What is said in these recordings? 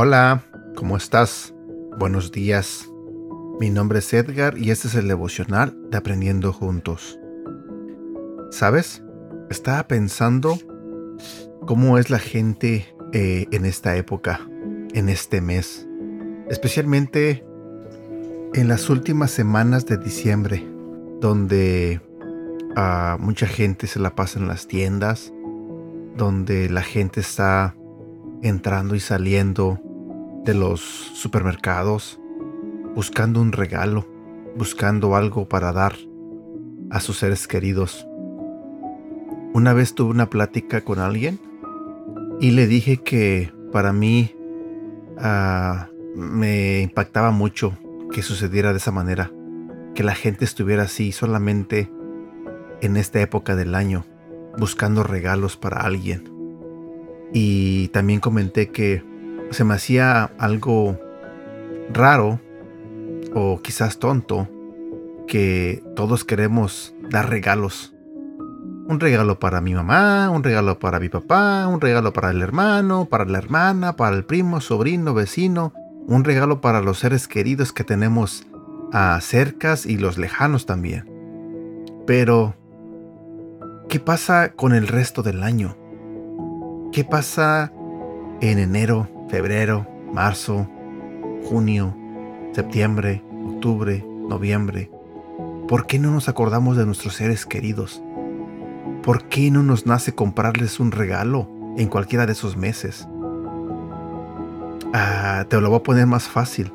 Hola, ¿cómo estás? Buenos días. Mi nombre es Edgar y este es el devocional de Aprendiendo Juntos. ¿Sabes? Estaba pensando cómo es la gente eh, en esta época, en este mes, especialmente en las últimas semanas de diciembre, donde ah, mucha gente se la pasa en las tiendas, donde la gente está entrando y saliendo de los supermercados buscando un regalo, buscando algo para dar a sus seres queridos. Una vez tuve una plática con alguien y le dije que para mí ah, me impactaba mucho que sucediera de esa manera, que la gente estuviera así solamente en esta época del año, buscando regalos para alguien. Y también comenté que se me hacía algo raro o quizás tonto que todos queremos dar regalos. Un regalo para mi mamá, un regalo para mi papá, un regalo para el hermano, para la hermana, para el primo, sobrino, vecino, un regalo para los seres queridos que tenemos a cercas y los lejanos también. Pero, ¿qué pasa con el resto del año? ¿Qué pasa en enero, febrero, marzo, junio, septiembre, octubre, noviembre. ¿Por qué no nos acordamos de nuestros seres queridos? ¿Por qué no nos nace comprarles un regalo en cualquiera de esos meses? Ah, te lo voy a poner más fácil.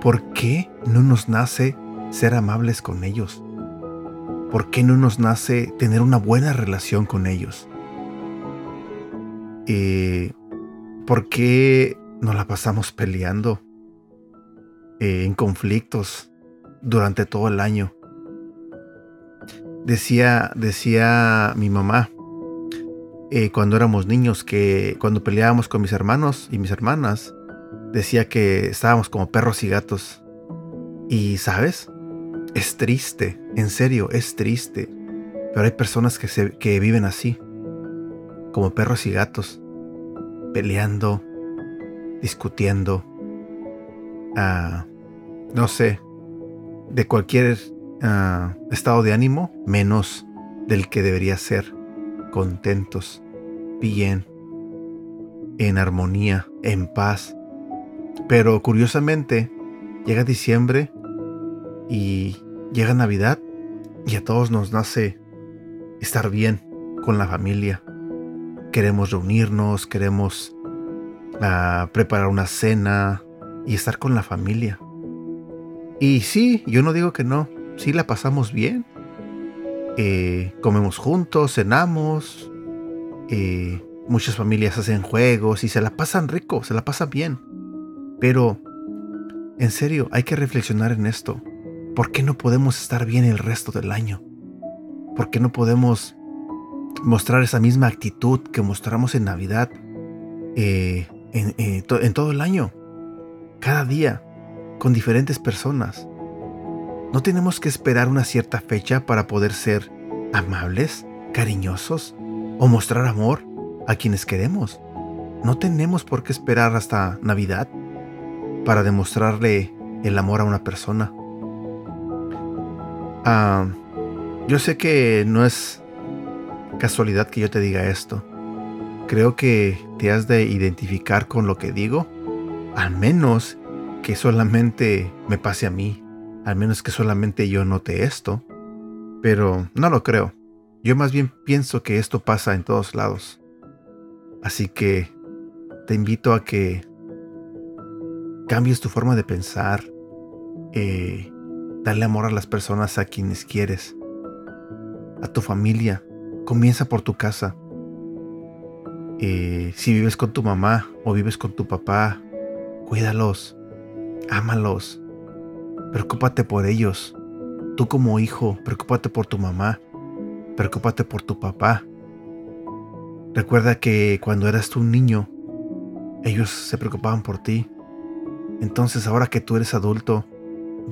¿Por qué no nos nace ser amables con ellos? ¿Por qué no nos nace tener una buena relación con ellos? Eh, ¿Por qué nos la pasamos peleando eh, en conflictos durante todo el año? Decía, decía mi mamá eh, cuando éramos niños que cuando peleábamos con mis hermanos y mis hermanas, decía que estábamos como perros y gatos. Y sabes, es triste, en serio, es triste. Pero hay personas que, se, que viven así, como perros y gatos peleando, discutiendo, ah, no sé, de cualquier ah, estado de ánimo, menos del que debería ser, contentos, bien, en armonía, en paz. Pero curiosamente, llega diciembre y llega Navidad y a todos nos nace estar bien con la familia, queremos reunirnos, queremos ah, preparar una cena y estar con la familia. Y sí, yo no digo que no, sí la pasamos bien. Eh, comemos juntos, cenamos, eh, muchas familias hacen juegos y se la pasan rico, se la pasan bien. Pero, en serio, hay que reflexionar en esto. ¿Por qué no podemos estar bien el resto del año? ¿Por qué no podemos mostrar esa misma actitud que mostramos en Navidad eh, en, en todo el año, cada día, con diferentes personas. No tenemos que esperar una cierta fecha para poder ser amables, cariñosos o mostrar amor a quienes queremos. No tenemos por qué esperar hasta Navidad para demostrarle el amor a una persona. Ah, yo sé que no es casualidad que yo te diga esto. Creo que te has de identificar con lo que digo, al menos que solamente me pase a mí, al menos que solamente yo note esto. Pero no lo creo. Yo más bien pienso que esto pasa en todos lados. Así que te invito a que cambies tu forma de pensar, eh, darle amor a las personas a quienes quieres, a tu familia, Comienza por tu casa. Eh, si vives con tu mamá o vives con tu papá, cuídalos, ámalos, preocúpate por ellos. Tú como hijo, preocúpate por tu mamá, preocúpate por tu papá. Recuerda que cuando eras tú un niño, Ellos se preocupaban por ti. Entonces ahora que tú eres adulto,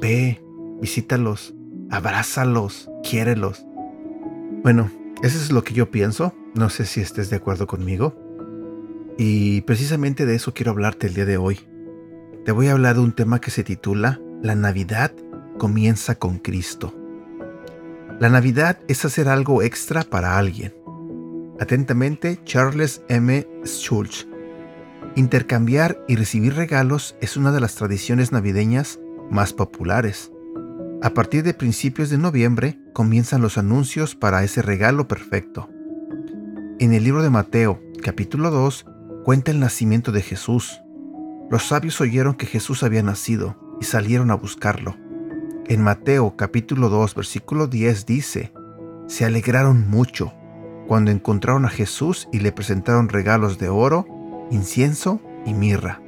ve, visítalos, abrázalos, quiérelos. Bueno, eso es lo que yo pienso. No sé si estés de acuerdo conmigo. Y precisamente de eso quiero hablarte el día de hoy. Te voy a hablar de un tema que se titula La Navidad comienza con Cristo. La Navidad es hacer algo extra para alguien. Atentamente, Charles M. Schulz. Intercambiar y recibir regalos es una de las tradiciones navideñas más populares. A partir de principios de noviembre comienzan los anuncios para ese regalo perfecto. En el libro de Mateo, capítulo 2, cuenta el nacimiento de Jesús. Los sabios oyeron que Jesús había nacido salieron a buscarlo. En Mateo capítulo 2 versículo 10 dice, se alegraron mucho cuando encontraron a Jesús y le presentaron regalos de oro, incienso y mirra.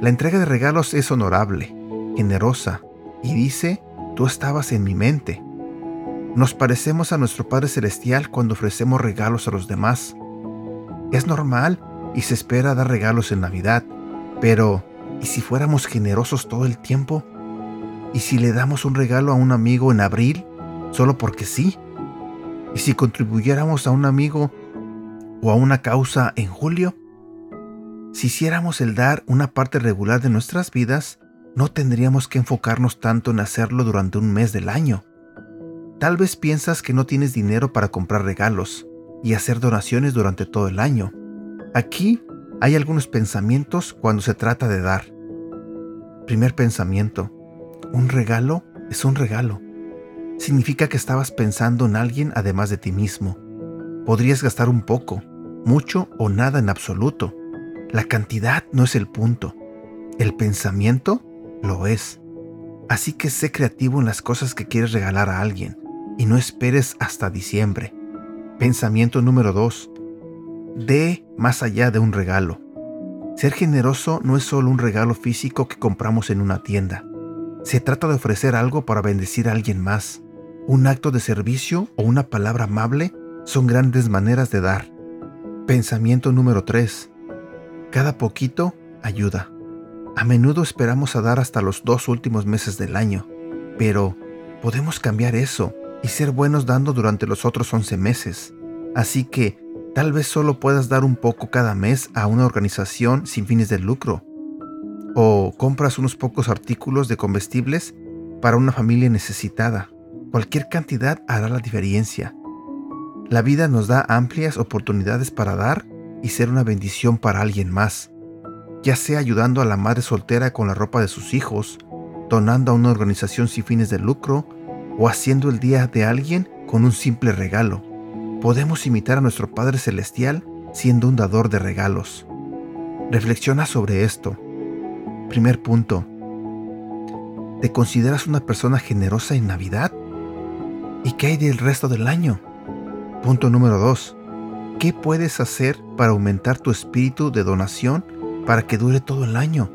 La entrega de regalos es honorable, generosa y dice, tú estabas en mi mente. Nos parecemos a nuestro Padre Celestial cuando ofrecemos regalos a los demás. Es normal y se espera dar regalos en Navidad, pero ¿y si fuéramos generosos todo el tiempo? ¿Y si le damos un regalo a un amigo en abril solo porque sí? ¿Y si contribuyéramos a un amigo o a una causa en julio? Si hiciéramos el dar una parte regular de nuestras vidas, no tendríamos que enfocarnos tanto en hacerlo durante un mes del año. Tal vez piensas que no tienes dinero para comprar regalos y hacer donaciones durante todo el año. Aquí hay algunos pensamientos cuando se trata de dar. Primer pensamiento. Un regalo es un regalo. Significa que estabas pensando en alguien además de ti mismo. Podrías gastar un poco, mucho o nada en absoluto. La cantidad no es el punto. El pensamiento lo es. Así que sé creativo en las cosas que quieres regalar a alguien y no esperes hasta diciembre. Pensamiento número 2. Dé más allá de un regalo. Ser generoso no es solo un regalo físico que compramos en una tienda. Se trata de ofrecer algo para bendecir a alguien más. Un acto de servicio o una palabra amable son grandes maneras de dar. Pensamiento número 3. Cada poquito ayuda. A menudo esperamos a dar hasta los dos últimos meses del año, pero podemos cambiar eso y ser buenos dando durante los otros 11 meses. Así que tal vez solo puedas dar un poco cada mes a una organización sin fines de lucro o compras unos pocos artículos de comestibles para una familia necesitada. Cualquier cantidad hará la diferencia. La vida nos da amplias oportunidades para dar y ser una bendición para alguien más, ya sea ayudando a la madre soltera con la ropa de sus hijos, donando a una organización sin fines de lucro o haciendo el día de alguien con un simple regalo. Podemos imitar a nuestro Padre Celestial siendo un dador de regalos. Reflexiona sobre esto Primer punto. ¿Te consideras una persona generosa en Navidad? ¿Y qué hay del resto del año? Punto número 2. ¿Qué puedes hacer para aumentar tu espíritu de donación para que dure todo el año?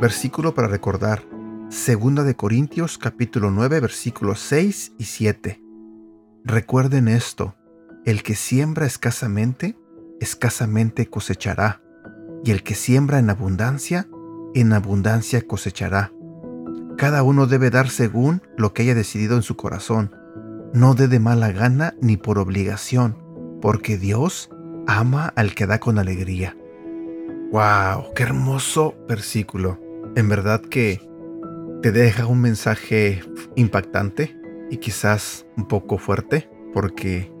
Versículo para recordar. Segunda de Corintios capítulo 9 versículos 6 y 7. Recuerden esto, el que siembra escasamente, escasamente cosechará, y el que siembra en abundancia, en abundancia cosechará. Cada uno debe dar según lo que haya decidido en su corazón, no dé de mala gana ni por obligación, porque Dios ama al que da con alegría. ¡Wow! ¡Qué hermoso versículo! En verdad que te deja un mensaje impactante y quizás un poco fuerte, porque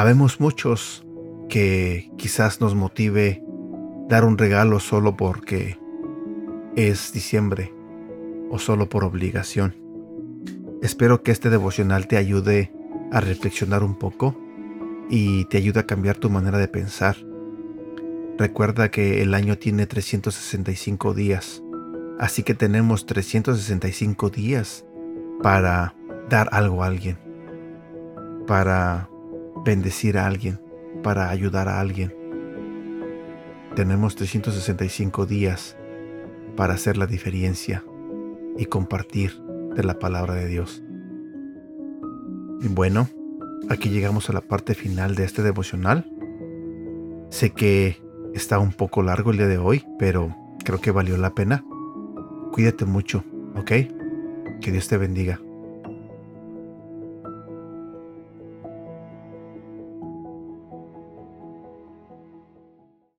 habemos muchos que quizás nos motive dar un regalo solo porque es diciembre o solo por obligación. Espero que este devocional te ayude a reflexionar un poco y te ayude a cambiar tu manera de pensar. Recuerda que el año tiene 365 días, así que tenemos 365 días para dar algo a alguien, para bendecir a alguien, para ayudar a alguien. Tenemos 365 días para hacer la diferencia y compartir de la palabra de Dios. Y bueno, aquí llegamos a la parte final de este devocional. Sé que Está un poco largo el día de hoy, pero creo que valió la pena. Cuídate mucho, ¿ok? Que Dios te bendiga.